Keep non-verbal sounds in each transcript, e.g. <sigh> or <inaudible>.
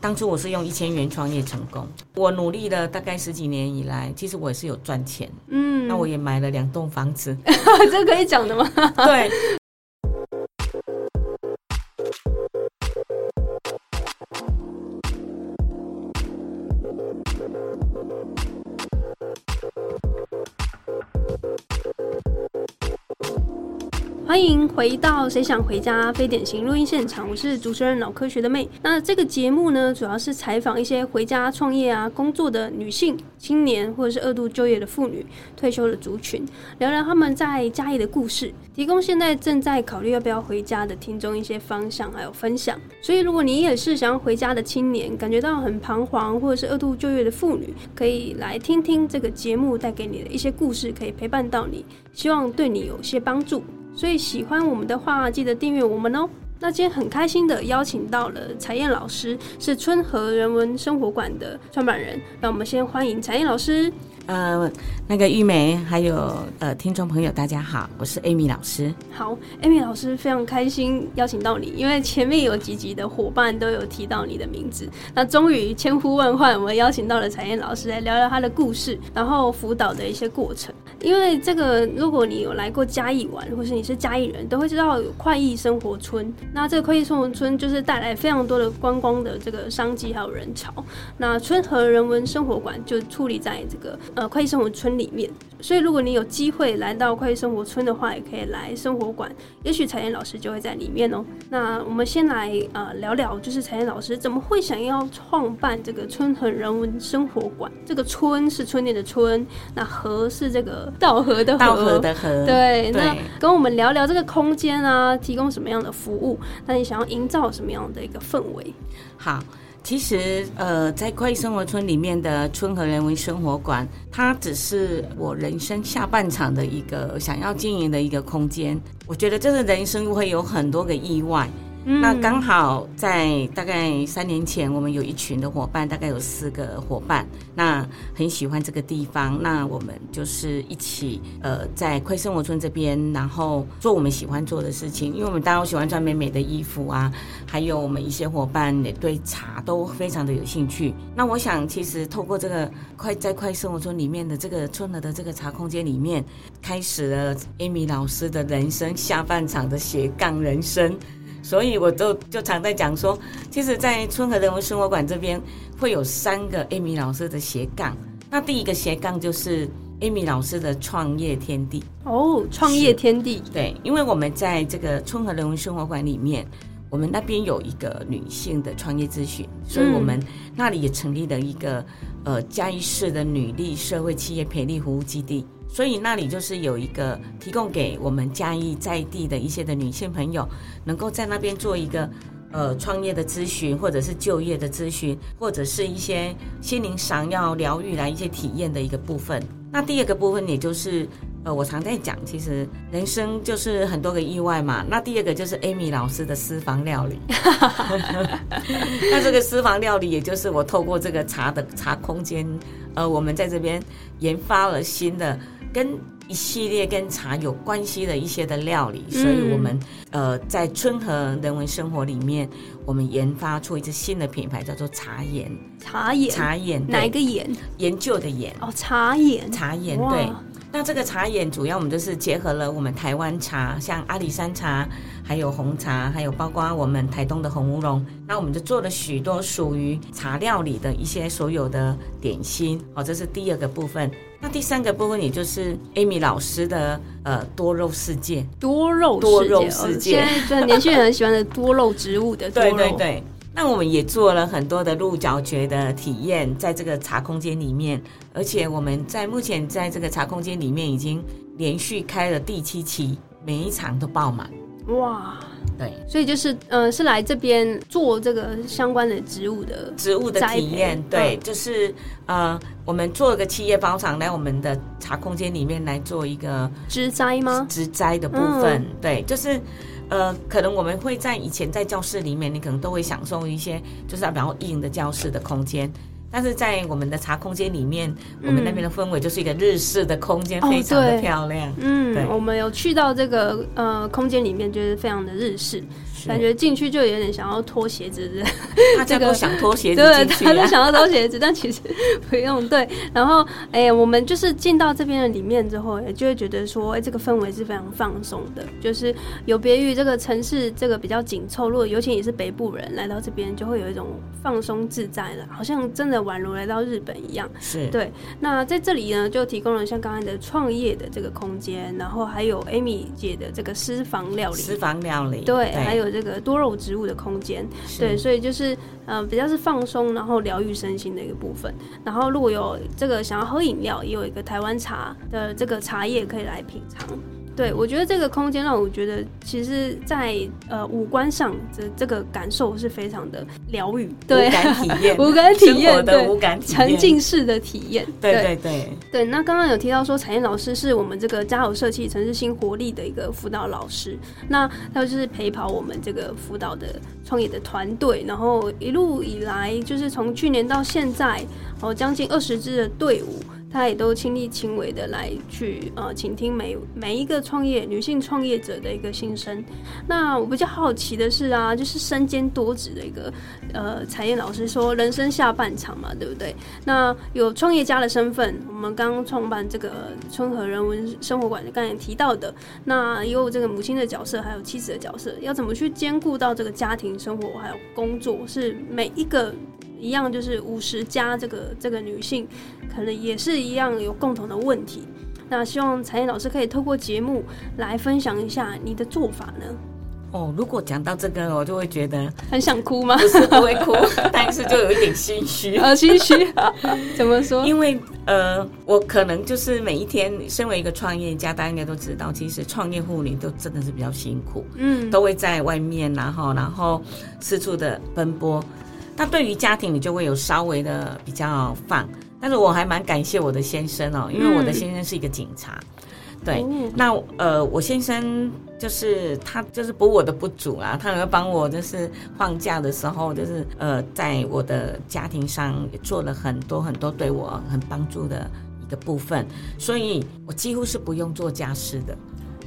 当初我是用一千元创业成功，我努力了大概十几年以来，其实我也是有赚钱。嗯，那我也买了两栋房子，<laughs> 这可以讲的吗？对。欢迎回到《谁想回家》非典型录音现场，我是主持人脑科学的妹。那这个节目呢，主要是采访一些回家创业啊、工作的女性、青年，或者是二度就业的妇女、退休的族群，聊聊他们在家里的故事，提供现在正在考虑要不要回家的听众一些方向还有分享。所以，如果你也是想要回家的青年，感觉到很彷徨，或者是二度就业的妇女，可以来听听这个节目带给你的一些故事，可以陪伴到你，希望对你有些帮助。所以喜欢我们的话，记得订阅我们哦。那今天很开心的邀请到了彩燕老师，是春和人文生活馆的创办人。那我们先欢迎彩燕老师。呃，那个玉梅，还有呃，听众朋友，大家好，我是 Amy 老师。好，Amy 老师非常开心邀请到你，因为前面有几集的伙伴都有提到你的名字，那终于千呼万唤，我们邀请到了彩燕老师来聊聊他的故事，然后辅导的一些过程。因为这个，如果你有来过嘉义玩，或是你是嘉义人，都会知道有快意生活村。那这个快意生活村就是带来非常多的观光的这个商机还有人潮。那春和人文生活馆就矗立在这个。呃，快意生活村里面，所以如果你有机会来到快意生活村的话，也可以来生活馆，也许彩燕老师就会在里面哦。那我们先来呃聊聊，就是彩燕老师怎么会想要创办这个春和人文生活馆？这个村是春天的春，那和是这个 <laughs> 道河的道河的河。对，那跟我们聊聊这个空间啊，提供什么样的服务？那你想要营造什么样的一个氛围？好。其实，呃，在快意生活村里面的春和人文生活馆，它只是我人生下半场的一个想要经营的一个空间。我觉得这个人生会有很多个意外。那刚好在大概三年前，我们有一群的伙伴，大概有四个伙伴，那很喜欢这个地方。那我们就是一起呃，在快生活村这边，然后做我们喜欢做的事情。因为我们大家都喜欢穿美美的衣服啊，还有我们一些伙伴也对茶都非常的有兴趣。那我想，其实透过这个快在快生活村里面的这个村的的这个茶空间里面，开始了 Amy 老师的人生下半场的斜杠人生。所以我都就常在讲说，其实，在春和人文生活馆这边会有三个 Amy 老师的斜杠。那第一个斜杠就是 Amy 老师的创业天地哦，创业天地对，因为我们在这个春和人文生活馆里面，我们那边有一个女性的创业咨询，所以我们那里也成立了一个呃嘉义市的女力社会企业培力服务基地。所以那里就是有一个提供给我们嘉义在地的一些的女性朋友，能够在那边做一个呃创业的咨询，或者是就业的咨询，或者是一些心灵上要疗愈来一些体验的一个部分。那第二个部分，也就是呃我常在讲，其实人生就是很多个意外嘛。那第二个就是 Amy 老师的私房料理。<laughs> 那这个私房料理，也就是我透过这个茶的茶空间，呃，我们在这边研发了新的。跟一系列跟茶有关系的一些的料理，所以我们呃在春和人文生活里面，我们研发出一支新的品牌，叫做茶研。茶研，哪一个研？研究的研。哦，茶研，茶研，对。那这个茶研主要我们就是结合了我们台湾茶，像阿里山茶，还有红茶，还有包括我们台东的红乌龙。那我们就做了许多属于茶料理的一些所有的点心。哦，这是第二个部分。那第三个部分，也就是 Amy 老师的呃多肉世界，多肉多肉世界，现在年轻人很喜欢的多肉植物的 <laughs> 对对对。那我们也做了很多的鹿角蕨的体验，在这个茶空间里面，而且我们在目前在这个茶空间里面已经连续开了第七期，每一场都爆满。哇！对，所以就是呃，是来这边做这个相关的植物的植物的体验。对，就是呃，我们做个企业包场来我们的茶空间里面来做一个植栽吗？植栽的部分，对，就是呃，可能我们会在以前在教室里面，你可能都会享受一些就是比较硬的教室的空间。但是在我们的茶空间里面，我们那边的氛围就是一个日式的空间，非常的漂亮。嗯，我们有去到这个呃空间里面，就是非常的日式。感觉进去就有点想要脱鞋子的，<laughs> 大家都想脱鞋子对，大家啊都想要脱鞋子，<laughs> 但其实不用。对，然后哎、我们就是进到这边的里面之后，也就会觉得说，哎、这个氛围是非常放松的，就是有别于这个城市这个比较紧凑。如果尤其你是北部人来到这边，就会有一种放松自在的，好像真的宛如来到日本一样。是对，那在这里呢，就提供了像刚才的创业的这个空间，然后还有 Amy 姐的这个私房料理，私房料理，对，还有这个多肉植物的空间，对，所以就是呃比较是放松，然后疗愈身心的一个部分。然后如果有这个想要喝饮料，也有一个台湾茶的这个茶叶可以来品尝。对，我觉得这个空间让我觉得，其实在，呃五官上这这个感受是非常的疗愈，对。无，<laughs> 感体验，无感体验，的对，无感体验，沉浸式的体验，对对。对，对，那刚刚有提到说，彩燕老师是我们这个家有社企城市新活力的一个辅导老师，那他就是陪跑我们这个辅导的创业的团队，然后一路以来，就是从去年到现在，哦，将近二十支的队伍。他也都亲力亲为的来去呃倾听每每一个创业女性创业者的一个心声。那我比较好奇的是啊，就是身兼多职的一个呃彩燕老师说人生下半场嘛，对不对？那有创业家的身份，我们刚创办这个春和人文生活馆，刚才提到的，那也有这个母亲的角色，还有妻子的角色，要怎么去兼顾到这个家庭生活还有工作，是每一个一样，就是五十加这个这个女性，可能也是一样有共同的问题。那希望彩燕老师可以透过节目来分享一下你的做法呢？哦，如果讲到这个，我就会觉得很想哭吗？不是不会哭，但是就有一点心虚。呃，<laughs> 心虚，<laughs> 怎么说？因为呃，我可能就是每一天，身为一个创业家，大家应该都知道，其实创业妇女都真的是比较辛苦，嗯，都会在外面，然后然后四处的奔波。那对于家庭，你就会有稍微的比较放。但是我还蛮感谢我的先生哦，因为我的先生是一个警察。对，哦那呃，我先生就是他就是补我的不足啊，他会帮我就是放假的时候，就是呃，在我的家庭上也做了很多很多对我很帮助的一个部分，所以我几乎是不用做家事的。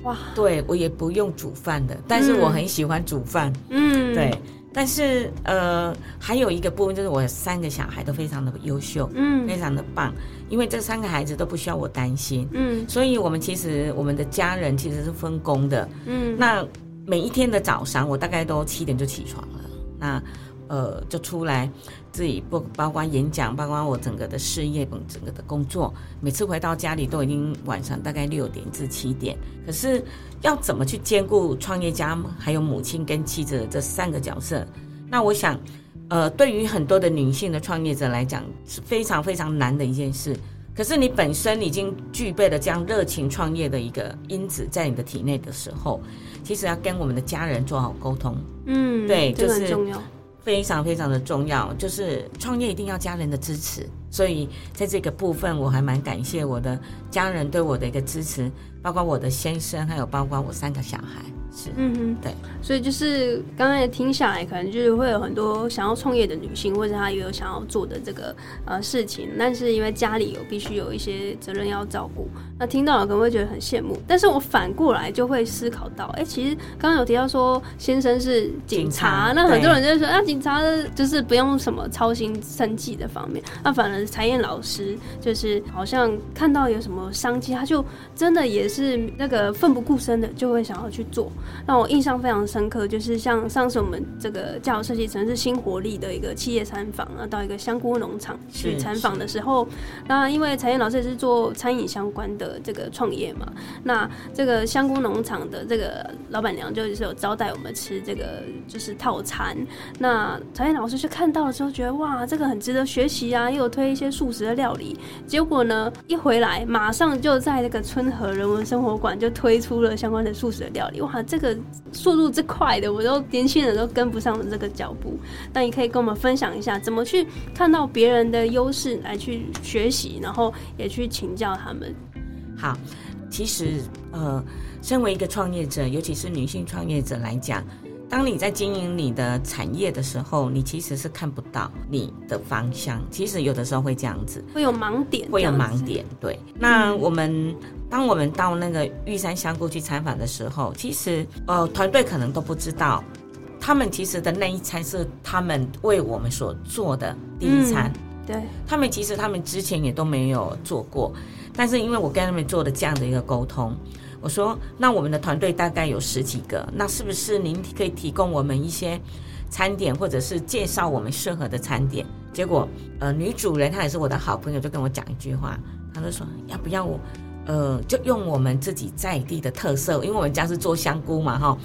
哇，对我也不用煮饭的，但是我很喜欢煮饭。嗯，对，但是呃，还有一个部分就是我三个小孩都非常的优秀，嗯非常的棒，因为这三个孩子都不需要我担心。嗯所以我们其实我们的家人其实是分工的。嗯，那每一天的早上，我大概都七点就起床了。那呃，就出来自己不包括演讲，包括我整个的事业，整个的工作，每次回到家里都已经晚上大概六点至七点。可是要怎么去兼顾创业家，还有母亲跟妻子这三个角色？那我想，呃，对于很多的女性的创业者来讲，是非常非常难的一件事。可是你本身已经具备了这样热情创业的一个因子在你的体内的时候，其实要跟我们的家人做好沟通，嗯，对就是个很重要。非常非常的重要。就是创业一定要家人的支持，所以在这个部分，我还蛮感谢我的家人对我的一个支持，包括我的先生，还有包括我三个小孩。是，嗯哼，对，所以就是刚才听下来，可能就是会有很多想要创业的女性，或者她也有想要做的这个呃事情，但是因为家里有必须有一些责任要照顾，那听到了可能会觉得很羡慕。但是我反过来就会思考到，哎、其实刚刚有提到说先生是警察，警察。那很多人就会说啊，警察就是不用什么操心生计的方面，那反而才燕老师就是好像看到有什么商机，他就真的也是那个奋不顾身的就会想要去做。让我印象非常深刻，就是像上次我们这个教育设计城市新活力的一个企业参访啊，到一个香菇农场去参访的时候，那因为彩燕老师也是做餐饮相关的这个创业嘛，那这个香菇农场的这个老板娘就是有招待我们吃这个就是套餐，那彩燕老师去看到了之后，觉得哇，这个很值得学习啊，又有推一些素食的料理，结果呢一回来，马上就在这个春和人文生活馆就推出了相关的素食的料理，哇，这个速度之快的，我都年轻人都跟不上这个脚步。那你可以跟我们分享一下，怎么去看到别人的优势来去学习，然后也去请教他们。好，其实呃，身为一个创业者，尤其是女性创业者来讲，当你在经营你的产业的时候，你其实是看不到你的方向。其实有的时候会这样子，会有盲点，会有盲。点。对，那我们当我们到那个玉山香菇去参访的时候，其实呃，团队可能都不知道他们其实的那一餐是他们为我们所做的第一餐。对，他们其实他们之前也都没有做过，但是因为我跟他们做的这样的一个沟通，我说那我们的团队大概有十几个，那是不是您可以提供我们一些餐点，或者是介绍我们适合的餐点？结果呃，女主人她也是我的好朋友，就跟我讲一句话，她就说要不要我呃就用我们自己在地的特色，因为我们家是做香菇嘛哈，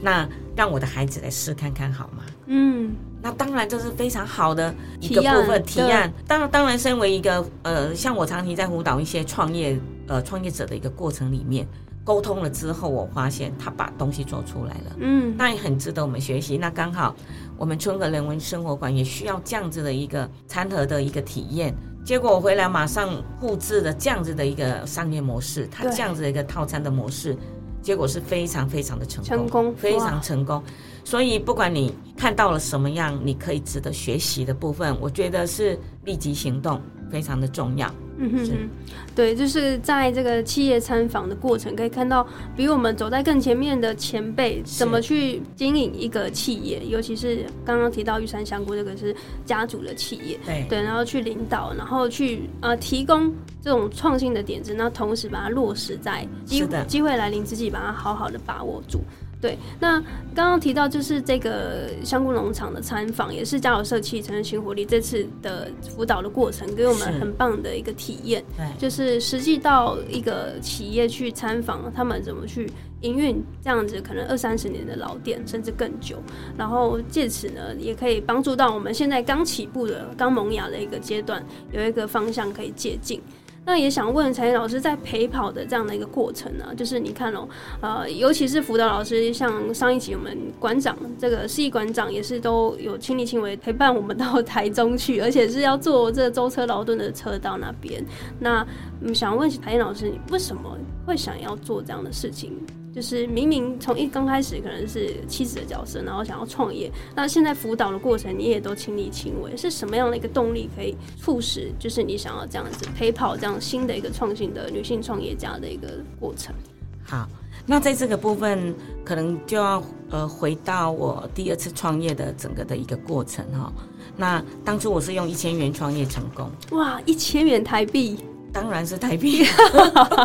那让我的孩子来试看看好吗？嗯，那当然这是非常好的一个部分提案。当然，当然，身为一个呃，像我长期在辅导一些创业呃创业者的一个过程里面，沟通了之后，我发现他把东西做出来了，嗯，那也很值得我们学习。那刚好我们春和人文生活馆也需要这样子的一个餐盒的一个体验。结果我回来马上复制了这样子的一个商业模式，它这样子的一个套餐的模式，结果是非常非常的成功，成功非常成功。所以不管你看到了什么样，你可以值得学习的部分，我觉得是立即行动非常的重要。是。嗯哼。哼，对，就是在这个企业参访的过程，可以看到比我们走在更前面的前辈怎么去经营一个企业，尤其是刚刚提到玉山香菇这个是家族的企业，对。对，然后去领导，然后去呃提供这种创新的点子，那同时把它落实在机机会来临之际，把它好好的把握住。对，那刚刚提到就是这个香菇农场的参访，也是家有社企城市新活力这次的辅导的过程，给我们很棒的一个体验。对就是实际到一个企业去参访，他们怎么去营运这样子可能二三十年的老店，甚至更久，然后借此呢，也可以帮助到我们现在刚起步的、刚萌芽的一个阶段，有一个方向可以借鉴。那也想问陈老师，在陪跑的这样的一个过程呢、就是你看哦，呃，尤其是辅导老师，像上一集我们馆长这个市馆长也是都有亲力亲为陪伴我们到台中去，而且是要坐这舟车劳顿的车到那边。那，想问谭燕老师，你为什么会想要做这样的事情？就是明明从一刚开始可能是妻子的角色，然后想要创业，那现在辅导的过程你也都亲力亲为，是什么样的一个动力可以促使，就是你想要这样子陪跑这样新的一个创新的女性创业家的一个过程？好，那在这个部分，可能就要呃回到我第二次创业的整个的一个过程哈、那当初我是用一千元创业成功，哇，一千元台币，当然是台币。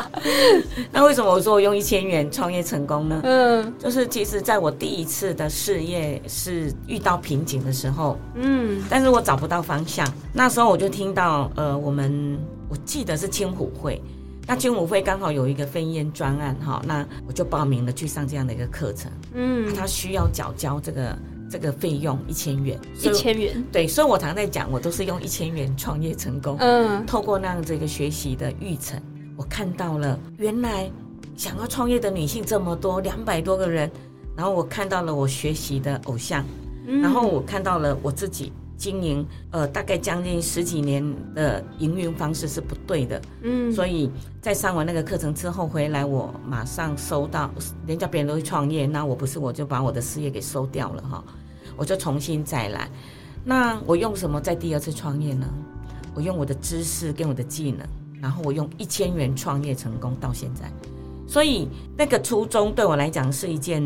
<laughs> 那为什么我说我用一千元创业成功呢？嗯就是其实在我第一次的事业是遇到瓶颈的时候，嗯但是我找不到方向。那时候我就听到，呃，我们我记得是青虎会，那青虎会刚好有一个飞烟专案哈，那我就报名了去上这样的一个课程。嗯，他需要缴交这个这个费用一千元，一千元，对，所以我常在讲，我都是用一千元创业成功。嗯。透过那样这个学习的育成，我看到了原来想要创业的女性这么多，两百多个人，然后我看到了我学习的偶像，嗯。然后我看到了我自己经营呃大概将近十几年的营运方式是不对的，嗯，所以在上完那个课程之后回来，我马上收到，人家别人都会创业，那我不是我就把我的事业给收掉了哈，我就重新再来。那我用什么在第二次创业呢？我用我的知识跟我的技能，然后我用一千元创业成功到现在，所以那个初衷对我来讲是一件，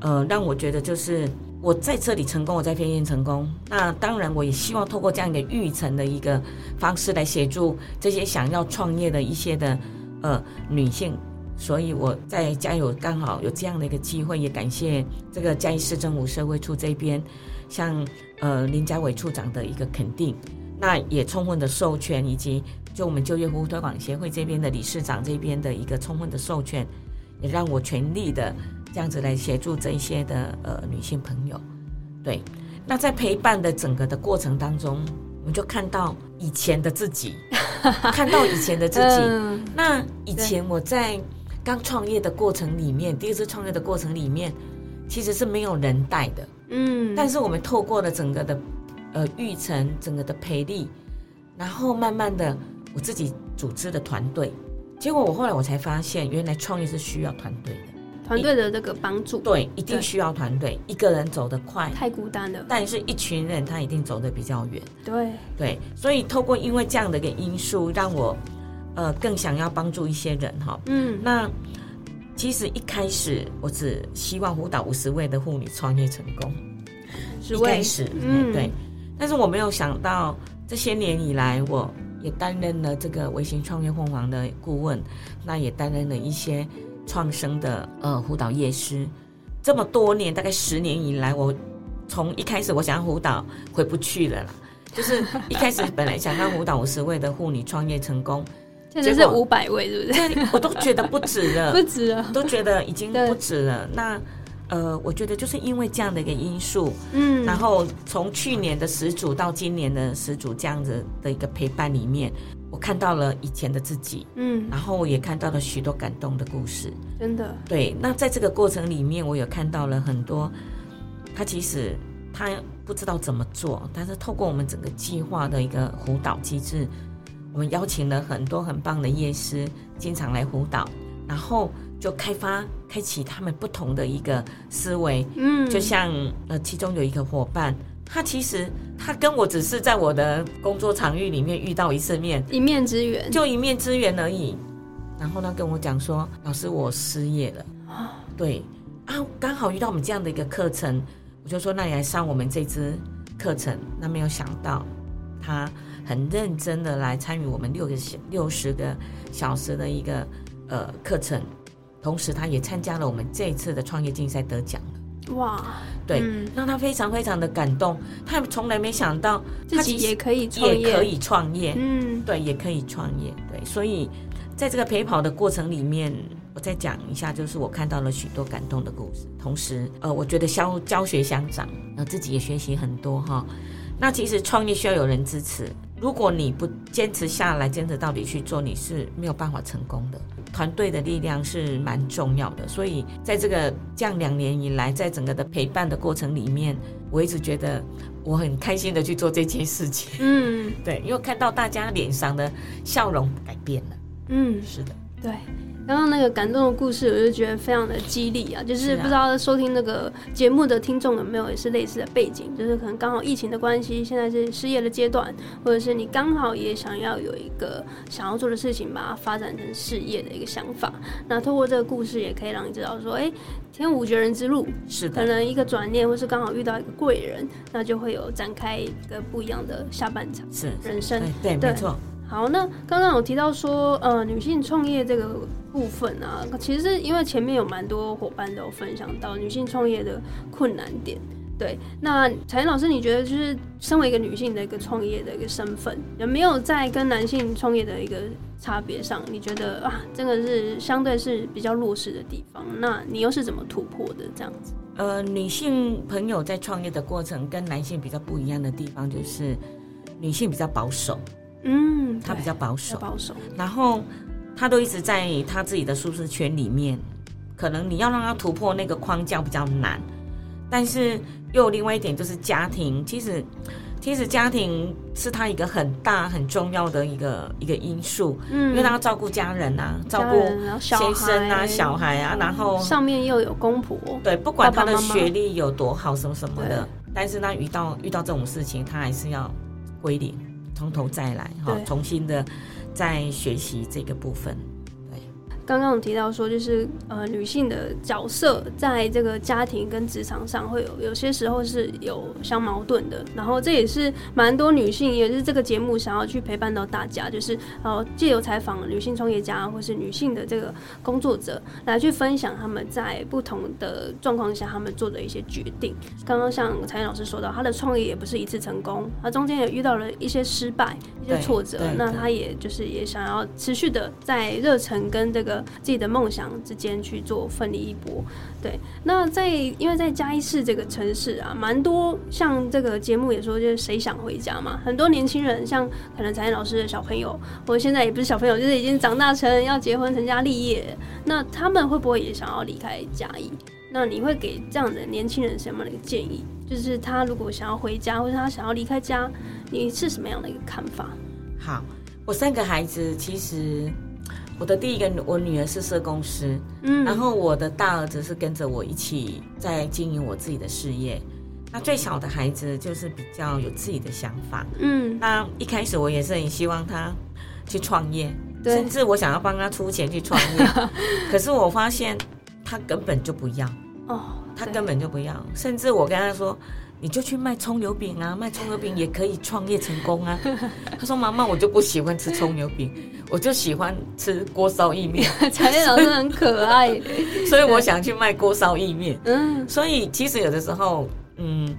呃，让我觉得就是我在这里成功，我在飞燕成功。那当然，我也希望透过这样一个育成的一个方式来协助这些想要创业的一些的呃女性。所以我在嘉有刚好有这样的一个机会，也感谢这个嘉义市政府社会处这边，像呃林家伟处长的一个肯定，那也充分的授权，以及就我们就业服务推广协会这边的理事长这边的一个充分的授权，也让我全力的这样子来协助这一些的呃女性朋友。对，那在陪伴的整个的过程当中，我们就看到以前的自己，<laughs> 看到以前的自己。嗯那以前我在刚创业的过程里面，第一次创业的过程里面，其实是没有人带的。嗯，但是我们透过了整个的呃育成，整个的培力，然后慢慢的我自己组织的团队，结果我后来我才发现，原来创业是需要团队的。团队的这个帮助，对，一定需要团队，一个人走得快，太孤单了，但是一群人他一定走得比较远。对，对，所以透过因为这样的一个因素，让我呃更想要帮助一些人哈。嗯那其实一开始我只希望辅导五十位的妇女创业成功，职位一开始，嗯，对。但是我没有想到，这些年以来，我也担任了这个微型创业凤凰的顾问，那也担任了一些创生的呃辅导夜师。这么多年，大概十年以来，我从一开始我想要辅导，回不去了啦。<laughs> 就是一开始本来想要辅导五十位的妇女创业成功，<laughs> 现在是五百位，是不是？我都觉得不止了，<laughs> 不止了，都觉得已经不止了。那呃，我觉得就是因为这样的一个因素，嗯，然后从去年的始祖到今年的始祖这样子的一个陪伴里面，我看到了以前的自己，嗯，然后我也看到了许多感动的故事，真的。对，那在这个过程里面，我有看到了很多，他其实。他不知道怎么做，但是透过我们整个计划的一个辅导机制，我们邀请了很多很棒的夜师，经常来辅导，然后就开发、开启他们不同的一个思维。嗯，就像呃，其中有一个伙伴，他其实他跟我只是在我的工作场域里面遇到一次面，一面之缘，就一面之缘而已。然后呢，跟我讲说，老师，我失业了。对啊，刚好遇到我们这样的一个课程。我就说，那你来上我们这支课程。那没有想到，他很认真的来参与我们六个小六十个小时的一个呃课程，同时他也参加了我们这一次的创业竞赛得奖了。哇，对，让他非常非常的感动。他从来没想到自己也可以也可以创业，嗯，对，也可以创业。对，所以在这个陪跑的过程里面。我再讲一下，就是我看到了许多感动的故事，同时，呃，我觉得教教学相长，呃，自己也学习很多哈。那其实创业需要有人支持，如果你不坚持下来，坚持到底去做，你是没有办法成功的。团队的力量是蛮重要的，所以在这个这样两年以来，在整个的陪伴的过程里面，我一直觉得我很开心的去做这件事情。嗯，<laughs> 对，因为看到大家脸上的笑容改变了。嗯，是的，对。刚刚那个感动的故事，我就觉得非常的激励啊！就是不知道收听那个节目的听众有没有也是类似的背景，就是可能刚好疫情的关系，现在是失业的阶段，或者是你刚好也想要有一个想要做的事情，把它发展成事业的一个想法。那透过这个故事，也可以让你知道说，哎，天无绝人之路，是的可能一个转念，或是刚好遇到一个贵人，那就会有展开一个不一样的下半场，是人生，对，没错。好，那刚刚有提到说，呃，女性创业这个部分啊，其实因为前面有蛮多伙伴都有分享到女性创业的困难点。对，那彩云老师，你觉得就是身为一个女性的一个创业的一个身份，有没有在跟男性创业的一个差别上，你觉得啊，真的是相对是比较弱势的地方？那你又是怎么突破的？这样子？呃，女性朋友在创业的过程跟男性比较不一样的地方，就是女性比较保守。嗯，他比较保守，保守。然后他都一直在他自己的舒适圈里面，可能你要让他突破那个框架比较难。但是又有另外一点，就是家庭，其实其实家庭是他一个很大很重要的一个一个因素。嗯，因为他要照顾家人啊，照顾先生啊，小孩啊，然后上面又有公婆。对，不管他的学历有多好，什么什么的，但是他遇到遇到这种事情，他还是要归零。从头再来，哈，重新的再学习这个部分。刚刚有提到说，就是呃，女性的角色在这个家庭跟职场上会有有些时候是有相矛盾的。然后这也是蛮多女性，也是这个节目想要去陪伴到大家，就是呃，借由采访女性创业家或是女性的这个工作者，来去分享他们在不同的状况下他们做的一些决定。刚刚像彩燕老师说到，她的创业也不是一次成功，她中间也遇到了一些失败、一些挫折，那她也就是也想要持续的在热忱跟这个。自己的梦想之间去做奋力一搏，对。那在因为在嘉义市这个城市啊，蛮多像这个节目也说，就是谁想回家嘛。很多年轻人，像可能财经老师的小朋友，或者现在也不是小朋友，就是已经长大成要结婚成家立业，那他们会不会也想要离开嘉义？那你会给这样的年轻人什么样的一个建议？就是他如果想要回家，或者他想要离开家，你是什么样的一个看法？好，我三个孩子其实。我的第一个，我女儿是社工师，嗯，然后我的大儿子是跟着我一起在经营我自己的事业。那最小的孩子就是比较有自己的想法，嗯，那一开始我也是很希望他去创业，甚至我想要帮他出钱去创业，<laughs> 可是我发现他根本就不要，哦，他根本就不要，甚至我跟他说，你就去卖葱油饼啊，卖葱油饼也可以创业成功啊。他说：“妈妈，我就不喜欢吃葱油饼，我就喜欢吃锅烧意面。<laughs> 彩燕老师很可爱，<laughs> 所以我想去卖锅烧意面。嗯，所以其实有的时候，嗯，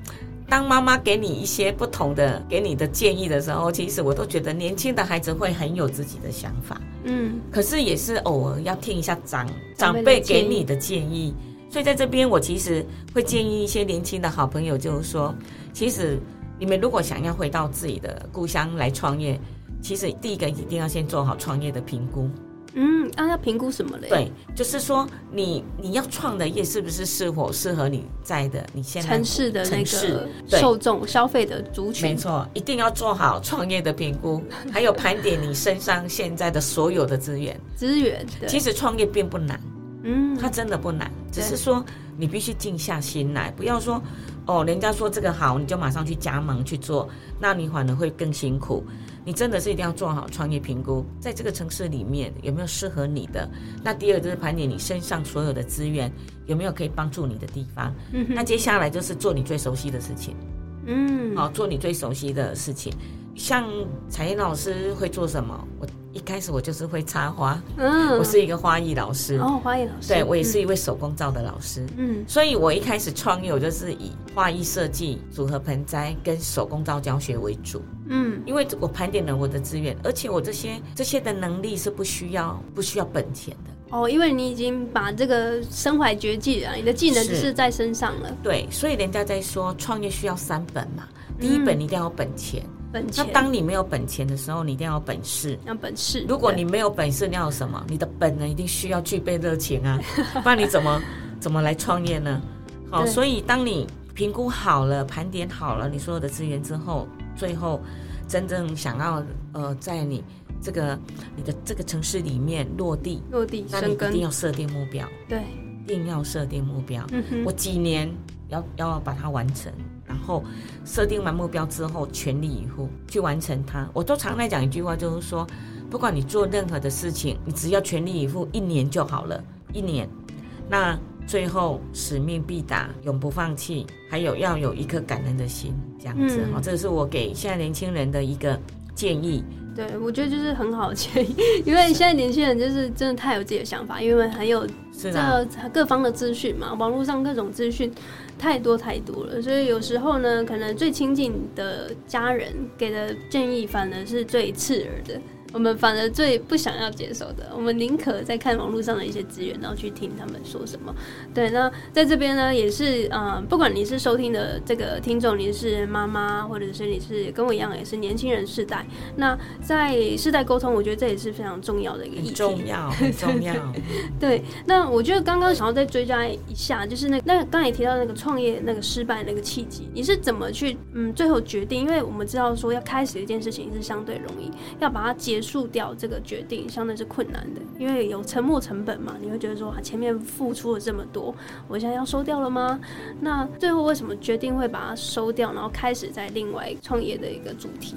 当妈妈给你一些不同的给你的建议的时候，其实我都觉得年轻的孩子会很有自己的想法。嗯，可是也是偶尔要听一下长长长辈给你的建议。所以在这边，我其实会建议一些年轻的好朋友，就是说，其实你们如果想要回到自己的故乡来创业，其实第一个一定要先做好创业的评估。嗯，啊，要评估什么嘞？，对，就是说你你要创的业是不是适合适合你在的你现在城市的那城市个受众消费的族群没群，错，一定要做好创业的评估，<laughs> 还有盘点你身上现在的所有的资源。资源，对其实创业并不难，嗯，它真的不难，只是说你必须静下心来，不要说哦，人家说这个好，你就马上去加盟去做，那你反而会更辛苦。你真的是一定要做好创业评估，在这个城市里面有没有适合你的？那第二就是盘点你身上所有的资源，有没有可以帮助你的地方？嗯那接下来就是做你最熟悉的事情。嗯，好、做你最熟悉的事情。像彩燕老师会做什么？我一开始我就是会插花，嗯，我是一个花艺老师，哦，花艺老师，对我也是一位手工皂的老师。嗯，所以我一开始创业，我就是以花艺设计、组合盆栽跟手工皂教学为主，嗯因为我盘点了我的资源，而且我这些这些的能力是不需要不需要本钱的。哦，因为你已经把这个身怀绝技了，你的技能是只是在身上了，对，所以人家在说创业需要三本嘛，第一本你一定要有本钱，那本钱当你没有本钱的时候，你一定要有本事。要本事。如果你没有本事，你要有什么？你的本能一定需要具备热情啊，<laughs> 不然你怎么怎么来创业呢？好，所以当你评估好了、盘点好了你所有的资源之后，最后真正想要呃，在你这个你的这个城市里面落地，落地那你一，定要设定目标，对，一定要设定目标。嗯，我几年要要把它完成，然后设定完目标之后，全力以赴去完成它。我都常来讲一句话，就是说，不管你做任何的事情，你只要全力以赴，一年就好了，一年。那最后使命必达，永不放弃，还有要有一颗感恩的心，这样子嗯哈、这是我给现在年轻人的一个建议。对，我觉得就是很好的建议，因为现在年轻人就是真的太有自己的想法，因为很有这各方的资讯嘛，网络上各种资讯太多太多了，所以有时候呢，可能最亲近的家人给的建议反而是最刺耳的。我们反而最不想要接受的，我们宁可在看网络上的一些资源，然后去听他们说什么。对，那在这边呢，也是，嗯、不管你是收听的这个听众，你是妈妈，或者是你是跟我一样也是年轻人世代，那在世代沟通，我觉得这也是非常重要的一个议题。很重要，<laughs> 很重要。对，那我觉得刚刚想要再追加一下，就是那那刚才提到那个创业那个失败那个契机，你是怎么去嗯最后决定？因为我们知道说要开始一件事情是相对容易，要把它结束掉这个决定相对是困难的，因为有沉没成本嘛，你会觉得说啊前面付出了这么多，我现在要收掉了吗？那最后为什么决定会把它收掉，然后开始在另外创业的一个主题？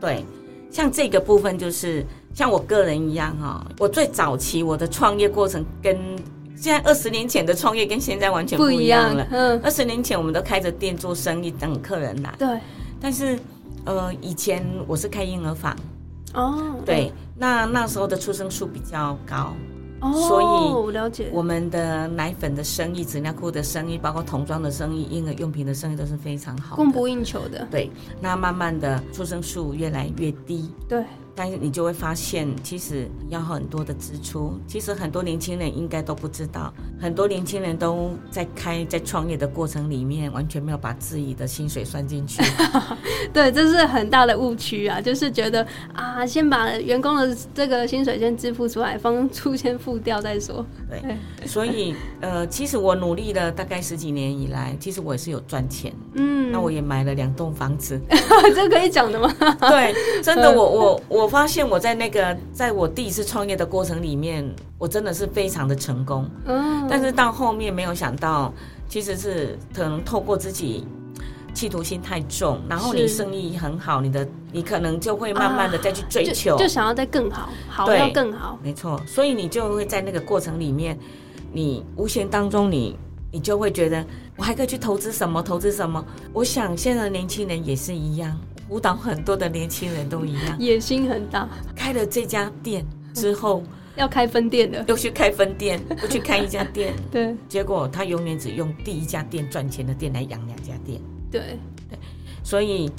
对，像这个部分就是像我个人一样哈、我最早期我的创业过程跟现在二十年前的创业跟现在完全不一样了。嗯，二十年前我们都开着店做生意，等客人来，对，但是呃，以前我是开婴儿房，哦，对，那那时候的出生数比较高，哦，所以我了解，我们的奶粉的生意、纸尿裤的生意，包括童装的生意、婴儿用品的生意都是非常好。供不应求的，对，那慢慢的出生数越来越低，对。但是你就会发现，其实要很多的支出。其实很多年轻人应该都不知道，很多年轻人都在开在创业的过程里面，完全没有把自己的薪水算进去。<laughs> 对，这是很大的误区啊，就是觉得啊，先把员工的这个薪水先支付出来，房租先付掉再说。对，所以呃，其实我努力了大概十几年以来，其实我也是有赚钱。嗯，那我也买了两栋房子。<laughs> 这可以讲的吗？<laughs> 对，真的，我我我发现我在那个在我第一次创业的过程里面，我真的是非常的成功。嗯，但是到后面没有想到，其实是可能透过自己企图心太重，然后你生意很好，你的你可能就会慢慢的再去追求，就就想要再更好，好对要更好。没错，所以你就会在那个过程里面，你无形当中你你就会觉得我还可以去投资什么？投资什么？我想现在的年轻人也是一样，辅导很多的年轻人都一样，野心很大。开了这家店之后，<laughs> 要开分店了，又去开分店，又去开一家店，<laughs> 对。结果他永远只用第一家店赚钱的店来养两家店，对，所以，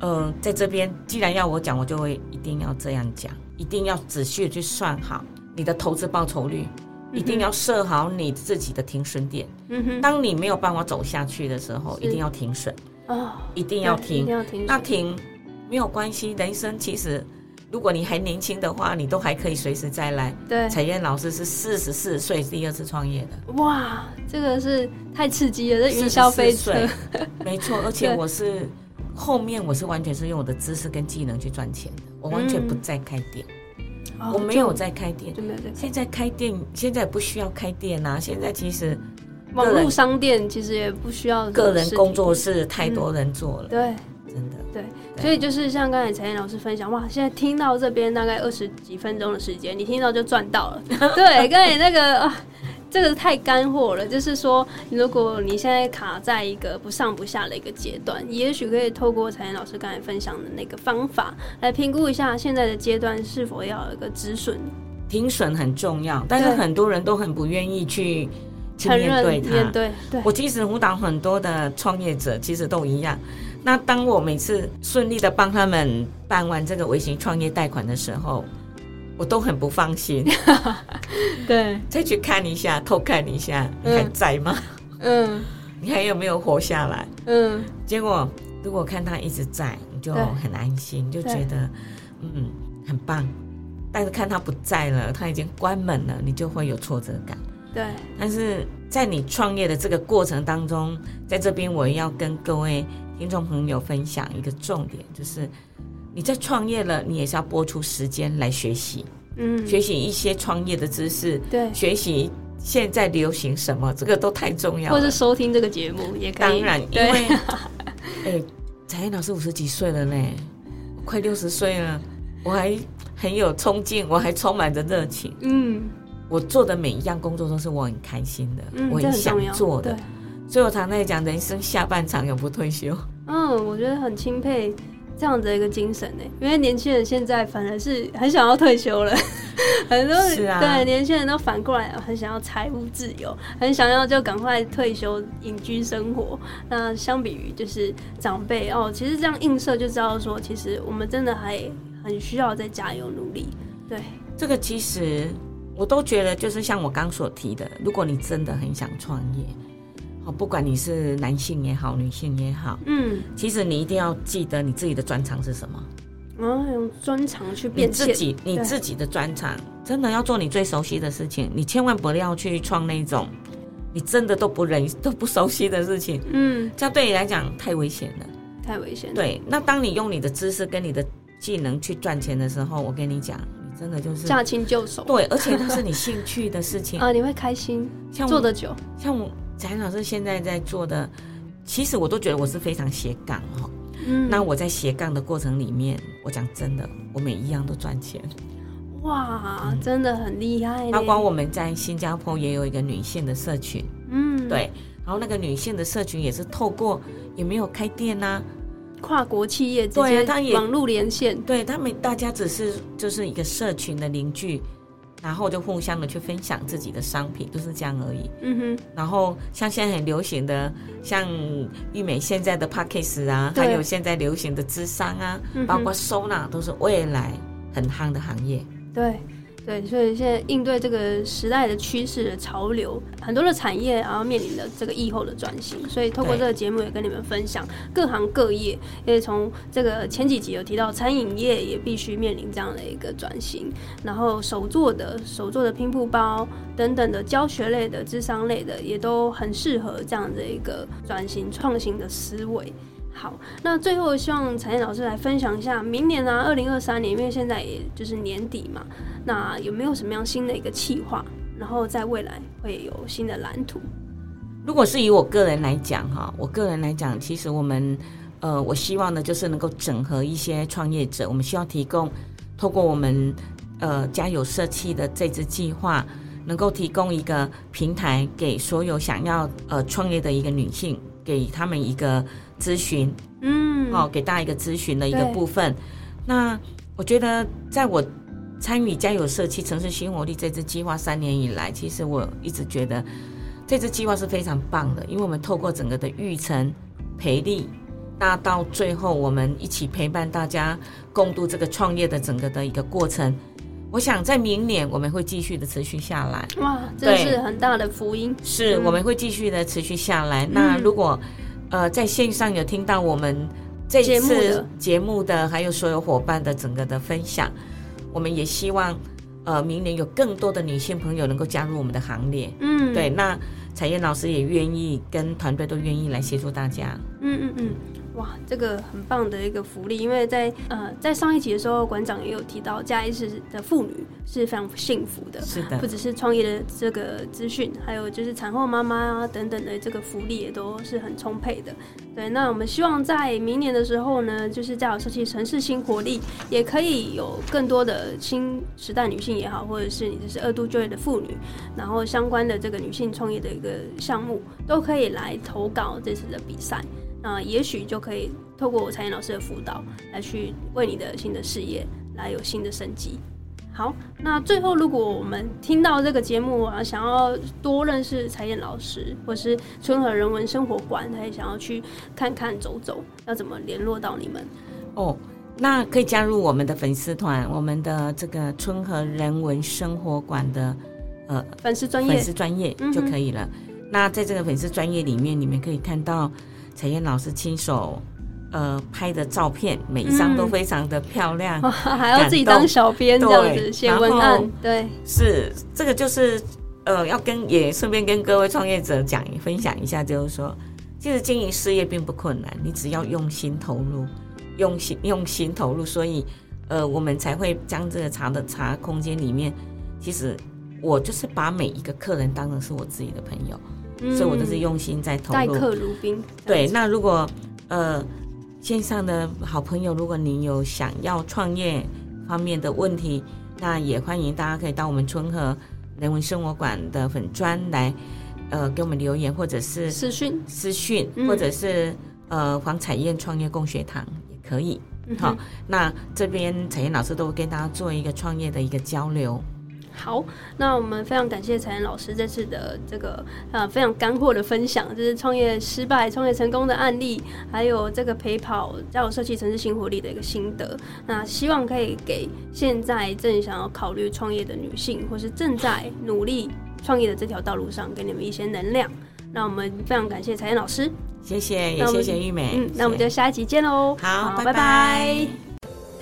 呃，在这边既然要我讲，我就会一定要这样讲，一定要仔细的去算好你的投资报酬率，一定要设好你自己的停损点。嗯哼，当你没有办法走下去的时候，一定要停损，哦，一定要停对一定。要停。那停没有关系，人生其实如果你还年轻的话，你都还可以随时再来。对，彩燕老师是四十四岁第二次创业的，哇，这个是太刺激了，这云霄飞车44。岁 <laughs> 没错，而且我是后面我是完全是用我的知识跟技能去赚钱的，我完全不再开店，哦我没有在开店。现在开店，现在不需要开店啊！现在其实网络商店，其实也不需要个人工作室太多人做了，对。真的。对，所以就是像刚才陈燕老师分享，哇，现在听到这边大概二十几分钟的时间，你听到就赚到了。<laughs> 对，刚才那个啊，这个太干货了。就是说，如果你现在卡在一个不上不下的一个阶段，也许可以透过陈燕老师刚才分享的那个方法来评估一下现在的阶段是否要有一个止损，停损很重要，但是很多人都很不愿意去去面对它。面对对我其实辅导很多的创业者，其实都一样。那当我每次顺利的帮他们办完这个微型创业贷款的时候，我都很不放心，<laughs> 对，再去看一下，偷看一下，你还在吗？嗯你还有没有活下来？嗯，结果如果看他一直在，你就很安心，就觉得嗯很棒。但是看他不在了，他已经关门了，你就会有挫折感。对，但是在你创业的这个过程当中，在这边我要跟各位听众朋友分享一个重点，就是你在创业了，你也是要播出时间来学习，嗯，学习一些创业的知识，对，学习现在流行什么，这个都太重要或是。收听这个节目也可以。当然，因对为 <laughs> 哎，彩燕老师五十几岁了呢，快六十岁了，我还很有冲劲，我还充满着热情。嗯我做的每一样工作都是我很开心的，嗯，我很想要。做的对。所以我常在讲，人生下半场永不退休。<laughs> 嗯，我觉得很钦佩这样的一个精神呢，因为年轻人现在反而是很想要退休了，<laughs> 很多是啊对年轻人都反过来很想要财务自由，很想要就赶快退休隐居生活。那相比于就是长辈哦，其实这样映射就知道说，其实我们真的还很需要再加油努力。对，这个其实我都觉得，就是像我刚所提的，如果你真的很想创业，好，不管你是男性也好，女性也好，嗯，其实你一定要记得你自己的专长是什么。然后用专长去你变，自己你自己的专长，真的要做你最熟悉的事情，你千万不要去创那种你真的都不认都不熟悉的事情，嗯，这样对你来讲太危险了。太危险了。对，那当你用你的知识跟你的技能去赚钱的时候，我跟你讲，你真的就是驾轻就熟。对，而且那是你兴趣的事情。<laughs> 啊，你会开心，像我做的久。像我翟老师现在在做的，其实我都觉得我是非常斜杠哈。嗯，那我在斜杠的过程里面，我讲真的，我每一样都赚钱。哇，真的很厉害。包括我们在新加坡也有一个女性的社群，嗯，对，然后那个女性的社群也是透过也没有开店呐、跨国企业之间对啊他也网络连线，对他们大家只是就是一个社群的凝聚，然后就互相的去分享自己的商品，就是这样而已。嗯哼，然后像现在很流行的，像玉美现在的 p a c k a g e 啊，还有现在流行的智商啊，包括收纳，都是未来很夯的行业。对。对，所以现在应对这个时代的趋势的潮流，很多的产业然后面临的这个疫后的转型，所以透过这个节目也跟你们分享各行各业，因为从这个前几集有提到餐饮业也必须面临这样的一个转型，然后手做的手做的拼布包等等的教学类的、智商类的，也都很适合这样的一个转型创新的思维。好，那最后希望彩燕老师来分享一下，明年、啊，二零二三年，因为现在也就是年底嘛，那有没有什么样新的一个计划？然后在未来会有新的蓝图？如果是以我个人来讲哈，我个人来讲，其实我们呃，我希望呢，就是能够整合一些创业者，我们需要提供透过我们呃家有社企的这支计划，能够提供一个平台给所有想要呃创业的一个女性，给他们一个咨询，嗯，哦，给大家一个咨询的一个部分。那我觉得，在我参与家有社区城市新活力这支计划三年以来，其实我一直觉得这支计划是非常棒的，因为我们透过整个的育成培力，那到最后我们一起陪伴大家共度这个创业的整个的一个过程。我想在明年我们会继续的持续下来。哇，这对是很大的福音。是，嗯我们会继续的持续下来。那如果呃在线上有听到我们这次的节目的，还有所有伙伴的整个的分享，我们也希望呃明年有更多的女性朋友能够加入我们的行列。嗯，对，那彩燕老师也愿意跟团队都愿意来协助大家。嗯嗯嗯，哇，这个很棒的一个福利，因为在呃在上一集的时候，馆长也有提到，嘉义市的妇女是非常幸福的，是的不，只是创业的这个资讯，还有就是产后妈妈啊等等的这个福利也都是很充沛的。对，那我们希望在明年的时候呢，就是家有设计城市新活力，也可以有更多的新时代女性也好，或者是你就是二度就业的妇女，然后相关的这个女性创业的一个项目，都可以来投稿这次的比赛。那也许就可以透过我彩燕老师的辅导，来去为你的新的事业来有新的升级。好，那最后如果我们听到这个节目啊，想要多认识彩燕老师，或是春和人文生活馆，他也想要去看看走走，要怎么联络到你们？哦。那可以加入我们的粉丝团，我们的这个春和人文生活馆的呃粉丝专业，粉丝专业就可以了。那在这个粉丝专业里面，你们可以看到彩燕老师亲手呃拍的照片，每一张都嗯非常的漂亮。哇 <laughs> 还要自己当小编这样子写文案，对，是这个就是呃，要跟也顺便跟各位创业者讲分享一下，就是说，其实经营事业并不困难，你只要用心投入，用心用心投入，所以呃，我们才会将这个茶的茶空间里面，其实我就是把每一个客人当成是我自己的朋友，嗯所以我都是用心在投入。待客如宾。对，那如果呃线上的好朋友，如果您有想要创业方面的问题，那也欢迎大家可以到我们春和人文生活馆的粉专来呃给我们留言，或者是私讯，私讯，嗯或者是呃黄彩燕创业共学堂也可以。好，那这边彩燕老师都会跟大家做一个创业的一个交流。好，那我们非常感谢彩妍老师这次的这个呃非常干货的分享，就是创业失败、创业成功的案例，还有这个陪跑家有社区城市新活力的一个心得。那希望可以给现在正想要考虑创业的女性，或是正在努力创业的这条道路上，给你们一些能量。那我们非常感谢彩妍老师，谢谢，也谢谢玉美。嗯，那我们就下一集见喽。好，拜拜拜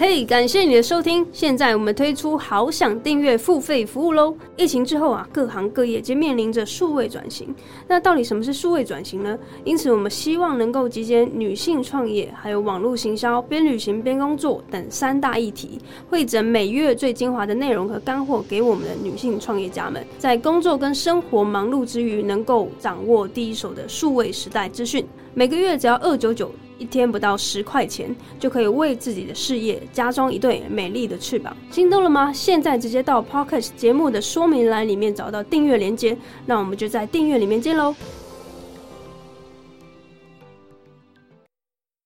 嘿感谢你的收听！现在我们推出好想订阅付费服务喽。疫情之后啊，各行各业皆面临着数位转型。那到底什么是数位转型呢？因此，我们希望能够集结女性创业、还有网络行销、边旅行边工作等三大议题，汇整每月最精华的内容和干货给我们的女性创业家们，在工作跟生活忙碌之余，能够掌握第一手的数位时代资讯。每个月只要二九九，一天不到十块钱，就可以为自己的事业加装一对美丽的翅膀。心动了吗？现在直接到 Pocket 节目的说明栏里面找到订阅链接，那我们就在订阅里面见喽。